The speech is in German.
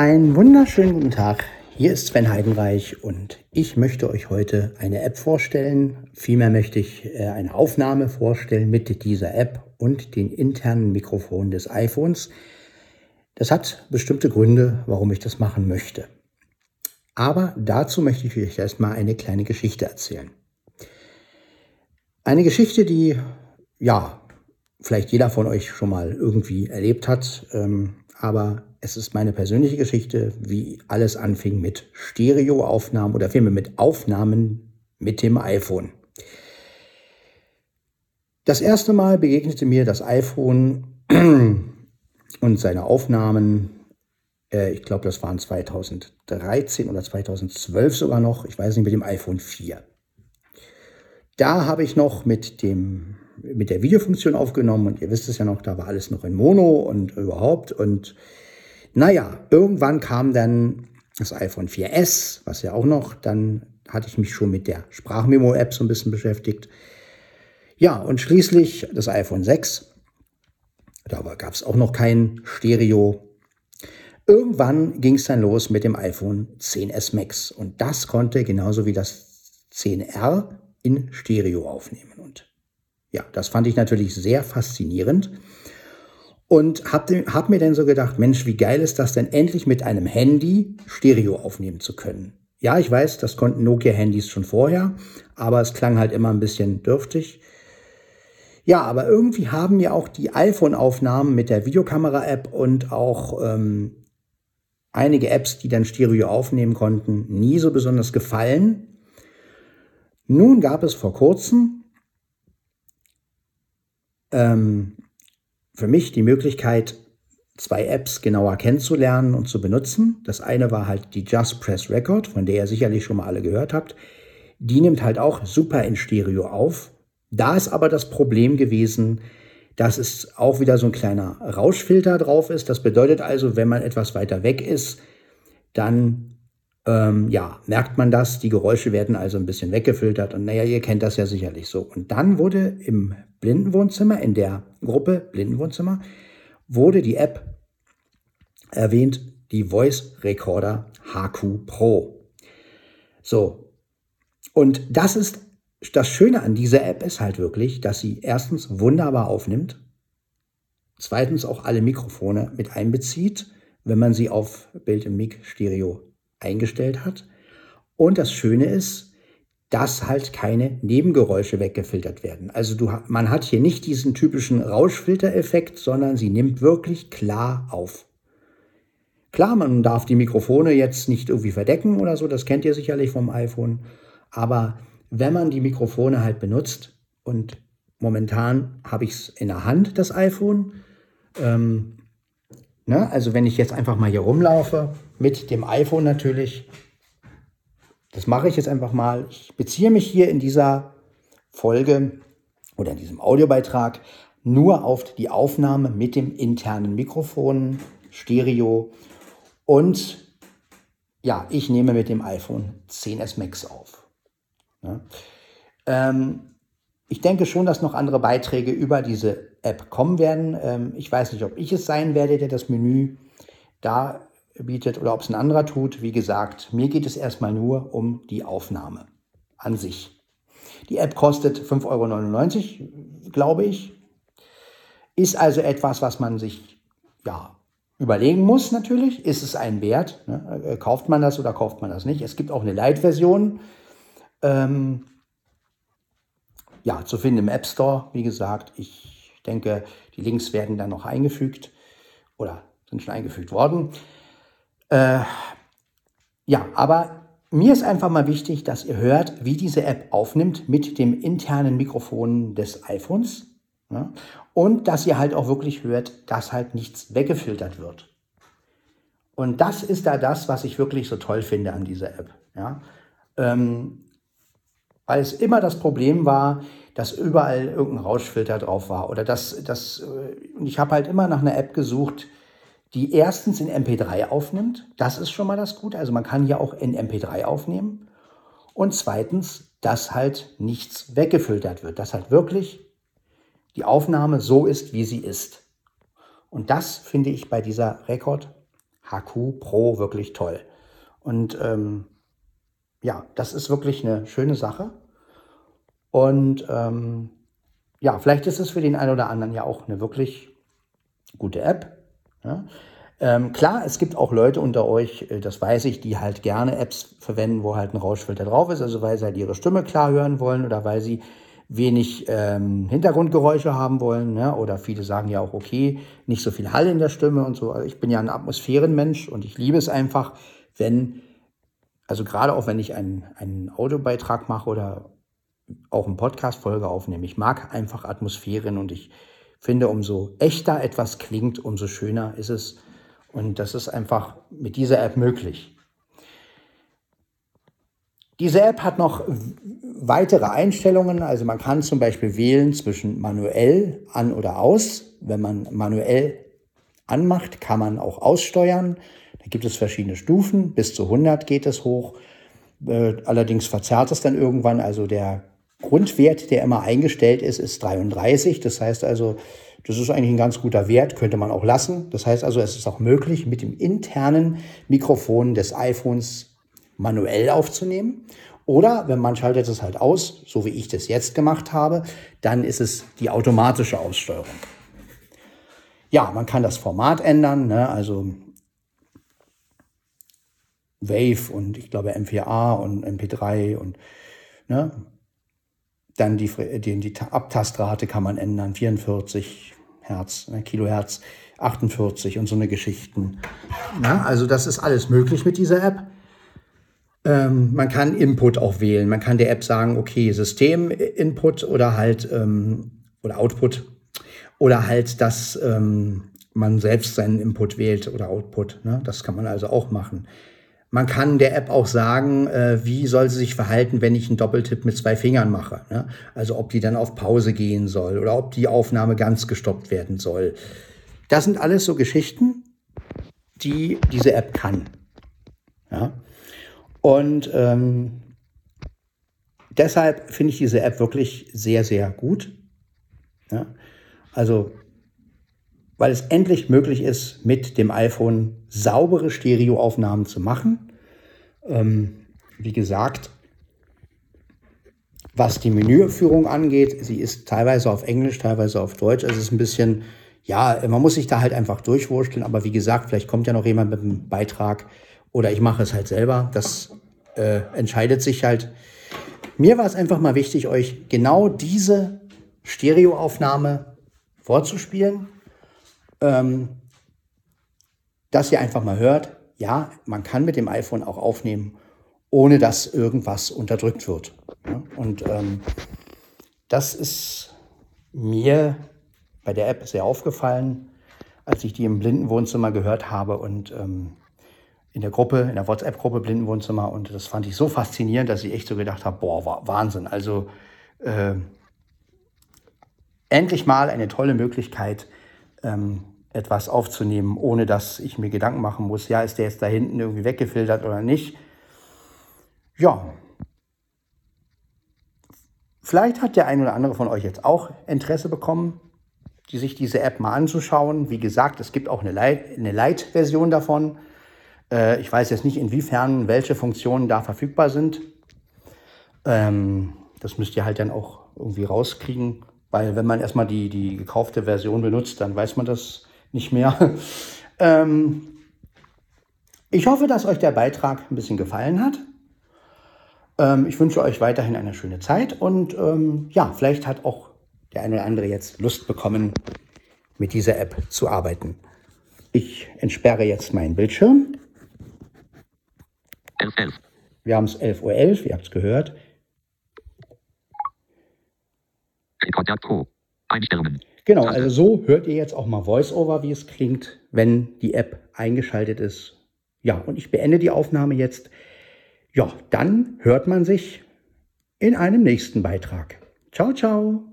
Einen wunderschönen guten Tag. Hier ist Sven Heidenreich und ich möchte euch heute eine App vorstellen. Vielmehr möchte ich äh, eine Aufnahme vorstellen mit dieser App und den internen Mikrofonen des iPhones. Das hat bestimmte Gründe, warum ich das machen möchte. Aber dazu möchte ich euch erstmal eine kleine Geschichte erzählen. Eine Geschichte, die ja vielleicht jeder von euch schon mal irgendwie erlebt hat, ähm, aber es ist meine persönliche Geschichte, wie alles anfing mit Stereoaufnahmen oder vielmehr mit Aufnahmen mit dem iPhone. Das erste Mal begegnete mir das iPhone und seine Aufnahmen, äh, ich glaube, das waren 2013 oder 2012 sogar noch, ich weiß nicht, mit dem iPhone 4. Da habe ich noch mit dem mit der Videofunktion aufgenommen und ihr wisst es ja noch, da war alles noch in Mono und überhaupt und naja, irgendwann kam dann das iPhone 4S, was ja auch noch, dann hatte ich mich schon mit der Sprachmemo-App so ein bisschen beschäftigt. Ja, und schließlich das iPhone 6. Da gab es auch noch kein Stereo. Irgendwann ging es dann los mit dem iPhone 10s Max. Und das konnte genauso wie das 10R in Stereo aufnehmen. Und ja, das fand ich natürlich sehr faszinierend. Und habe hab mir dann so gedacht, Mensch, wie geil ist das denn endlich mit einem Handy Stereo aufnehmen zu können. Ja, ich weiß, das konnten Nokia-Handys schon vorher, aber es klang halt immer ein bisschen dürftig. Ja, aber irgendwie haben mir auch die iPhone-Aufnahmen mit der Videokamera-App und auch ähm, einige Apps, die dann Stereo aufnehmen konnten, nie so besonders gefallen. Nun gab es vor kurzem ähm, für mich die Möglichkeit, zwei Apps genauer kennenzulernen und zu benutzen. Das eine war halt die Just Press Record, von der ihr sicherlich schon mal alle gehört habt. Die nimmt halt auch super in Stereo auf. Da ist aber das Problem gewesen, dass es auch wieder so ein kleiner Rauschfilter drauf ist. Das bedeutet also, wenn man etwas weiter weg ist, dann ähm, ja, merkt man das. Die Geräusche werden also ein bisschen weggefiltert. Und naja, ihr kennt das ja sicherlich so. Und dann wurde im Blindenwohnzimmer, in der Gruppe Blindenwohnzimmer, wurde die App erwähnt, die Voice Recorder HQ Pro. So. Und das ist das Schöne an dieser App ist halt wirklich, dass sie erstens wunderbar aufnimmt, zweitens auch alle Mikrofone mit einbezieht, wenn man sie auf Bild im Mic Stereo eingestellt hat. Und das Schöne ist, dass halt keine Nebengeräusche weggefiltert werden. Also du, man hat hier nicht diesen typischen Rauschfiltereffekt, sondern sie nimmt wirklich klar auf. Klar, man darf die Mikrofone jetzt nicht irgendwie verdecken oder so, das kennt ihr sicherlich vom iPhone. Aber wenn man die Mikrofone halt benutzt und momentan habe ich es in der Hand, das iPhone, ähm, Ne? Also wenn ich jetzt einfach mal hier rumlaufe, mit dem iPhone natürlich, das mache ich jetzt einfach mal. Ich beziehe mich hier in dieser Folge oder in diesem Audiobeitrag nur auf die Aufnahme mit dem internen Mikrofon, Stereo und ja, ich nehme mit dem iPhone 10s Max auf. Ja. Ähm, ich denke schon, dass noch andere Beiträge über diese App kommen werden. Ähm, ich weiß nicht, ob ich es sein werde, der das Menü da bietet oder ob es ein anderer tut. Wie gesagt, mir geht es erstmal nur um die Aufnahme an sich. Die App kostet 5,99 Euro, glaube ich. Ist also etwas, was man sich ja, überlegen muss natürlich. Ist es ein Wert? Ne? Äh, kauft man das oder kauft man das nicht? Es gibt auch eine Light-Version. Ähm, ja, zu finden im App Store. Wie gesagt, ich denke, die Links werden dann noch eingefügt oder sind schon eingefügt worden. Äh, ja, aber mir ist einfach mal wichtig, dass ihr hört, wie diese App aufnimmt mit dem internen Mikrofon des iPhones. Ja, und dass ihr halt auch wirklich hört, dass halt nichts weggefiltert wird. Und das ist da das, was ich wirklich so toll finde an dieser App. Ja. Ähm, weil es immer das Problem war, dass überall irgendein Rauschfilter drauf war oder dass das äh, ich habe halt immer nach einer App gesucht, die erstens in MP3 aufnimmt. Das ist schon mal das Gute. Also man kann hier auch in MP3 aufnehmen. Und zweitens, dass halt nichts weggefiltert wird, dass halt wirklich die Aufnahme so ist, wie sie ist. Und das finde ich bei dieser Record HQ Pro wirklich toll. Und ähm, ja, das ist wirklich eine schöne Sache. Und ähm, ja, vielleicht ist es für den einen oder anderen ja auch eine wirklich gute App. Ja. Ähm, klar, es gibt auch Leute unter euch, äh, das weiß ich, die halt gerne Apps verwenden, wo halt ein Rauschfilter drauf ist, also weil sie halt ihre Stimme klar hören wollen oder weil sie wenig ähm, Hintergrundgeräusche haben wollen. Ne? Oder viele sagen ja auch, okay, nicht so viel Hall in der Stimme und so. Also ich bin ja ein Atmosphärenmensch und ich liebe es einfach, wenn, also gerade auch wenn ich einen, einen Audiobeitrag mache oder auch eine Podcast-Folge aufnehme, ich mag einfach Atmosphären und ich finde, umso echter etwas klingt, umso schöner ist es und das ist einfach mit dieser App möglich. Diese App hat noch weitere Einstellungen. Also man kann zum Beispiel wählen zwischen manuell an oder aus. Wenn man manuell anmacht, kann man auch aussteuern. Da gibt es verschiedene Stufen. Bis zu 100 geht es hoch. Äh, allerdings verzerrt es dann irgendwann. Also der Grundwert, der immer eingestellt ist, ist 33. Das heißt also, das ist eigentlich ein ganz guter Wert, könnte man auch lassen. Das heißt also, es ist auch möglich, mit dem internen Mikrofon des iPhones manuell aufzunehmen. Oder wenn man schaltet es halt aus, so wie ich das jetzt gemacht habe, dann ist es die automatische Aussteuerung. Ja, man kann das Format ändern, ne? also Wave und ich glaube M4A und MP3 und ne? Dann die, die, die Abtastrate kann man ändern, 44 Hertz, ne, Kilohertz, 48 und so eine Geschichten. Ja, also das ist alles möglich mit dieser App. Ähm, man kann Input auch wählen. Man kann der App sagen, okay, System-Input oder halt ähm, oder Output oder halt, dass ähm, man selbst seinen Input wählt oder Output. Ne? Das kann man also auch machen. Man kann der App auch sagen, äh, wie soll sie sich verhalten, wenn ich einen Doppeltipp mit zwei Fingern mache. Ne? Also ob die dann auf Pause gehen soll oder ob die Aufnahme ganz gestoppt werden soll. Das sind alles so Geschichten, die diese App kann. Ja? Und ähm, deshalb finde ich diese App wirklich sehr, sehr gut. Ja? Also weil es endlich möglich ist, mit dem iPhone saubere Stereoaufnahmen zu machen. Ähm, wie gesagt, was die Menüführung angeht, sie ist teilweise auf Englisch, teilweise auf Deutsch. Es ist ein bisschen, ja, man muss sich da halt einfach durchwurschteln. Aber wie gesagt, vielleicht kommt ja noch jemand mit einem Beitrag oder ich mache es halt selber. Das äh, entscheidet sich halt. Mir war es einfach mal wichtig, euch genau diese Stereoaufnahme vorzuspielen ähm, dass ihr einfach mal hört, ja, man kann mit dem iPhone auch aufnehmen, ohne dass irgendwas unterdrückt wird. Ja? Und ähm, das ist mir bei der App sehr aufgefallen, als ich die im Blindenwohnzimmer gehört habe und ähm, in der Gruppe, in der WhatsApp-Gruppe Blindenwohnzimmer. Und das fand ich so faszinierend, dass ich echt so gedacht habe, boah, Wahnsinn. Also äh, endlich mal eine tolle Möglichkeit, ähm, etwas aufzunehmen, ohne dass ich mir Gedanken machen muss, ja, ist der jetzt da hinten irgendwie weggefiltert oder nicht. Ja. Vielleicht hat der ein oder andere von euch jetzt auch Interesse bekommen, die sich diese App mal anzuschauen. Wie gesagt, es gibt auch eine Light-Version davon. Äh, ich weiß jetzt nicht, inwiefern welche Funktionen da verfügbar sind. Ähm, das müsst ihr halt dann auch irgendwie rauskriegen. Weil wenn man erstmal die, die gekaufte Version benutzt, dann weiß man das nicht mehr. ähm, ich hoffe, dass euch der Beitrag ein bisschen gefallen hat. Ähm, ich wünsche euch weiterhin eine schöne Zeit und ähm, ja, vielleicht hat auch der eine oder andere jetzt Lust bekommen, mit dieser App zu arbeiten. Ich entsperre jetzt meinen Bildschirm. 11, 11. Wir haben es 11.11 Uhr, 11, ihr habt es gehört. Kontakt Pro. Einstellungen. Genau, also so hört ihr jetzt auch mal VoiceOver, wie es klingt, wenn die App eingeschaltet ist. Ja, und ich beende die Aufnahme jetzt. Ja, dann hört man sich in einem nächsten Beitrag. Ciao, ciao.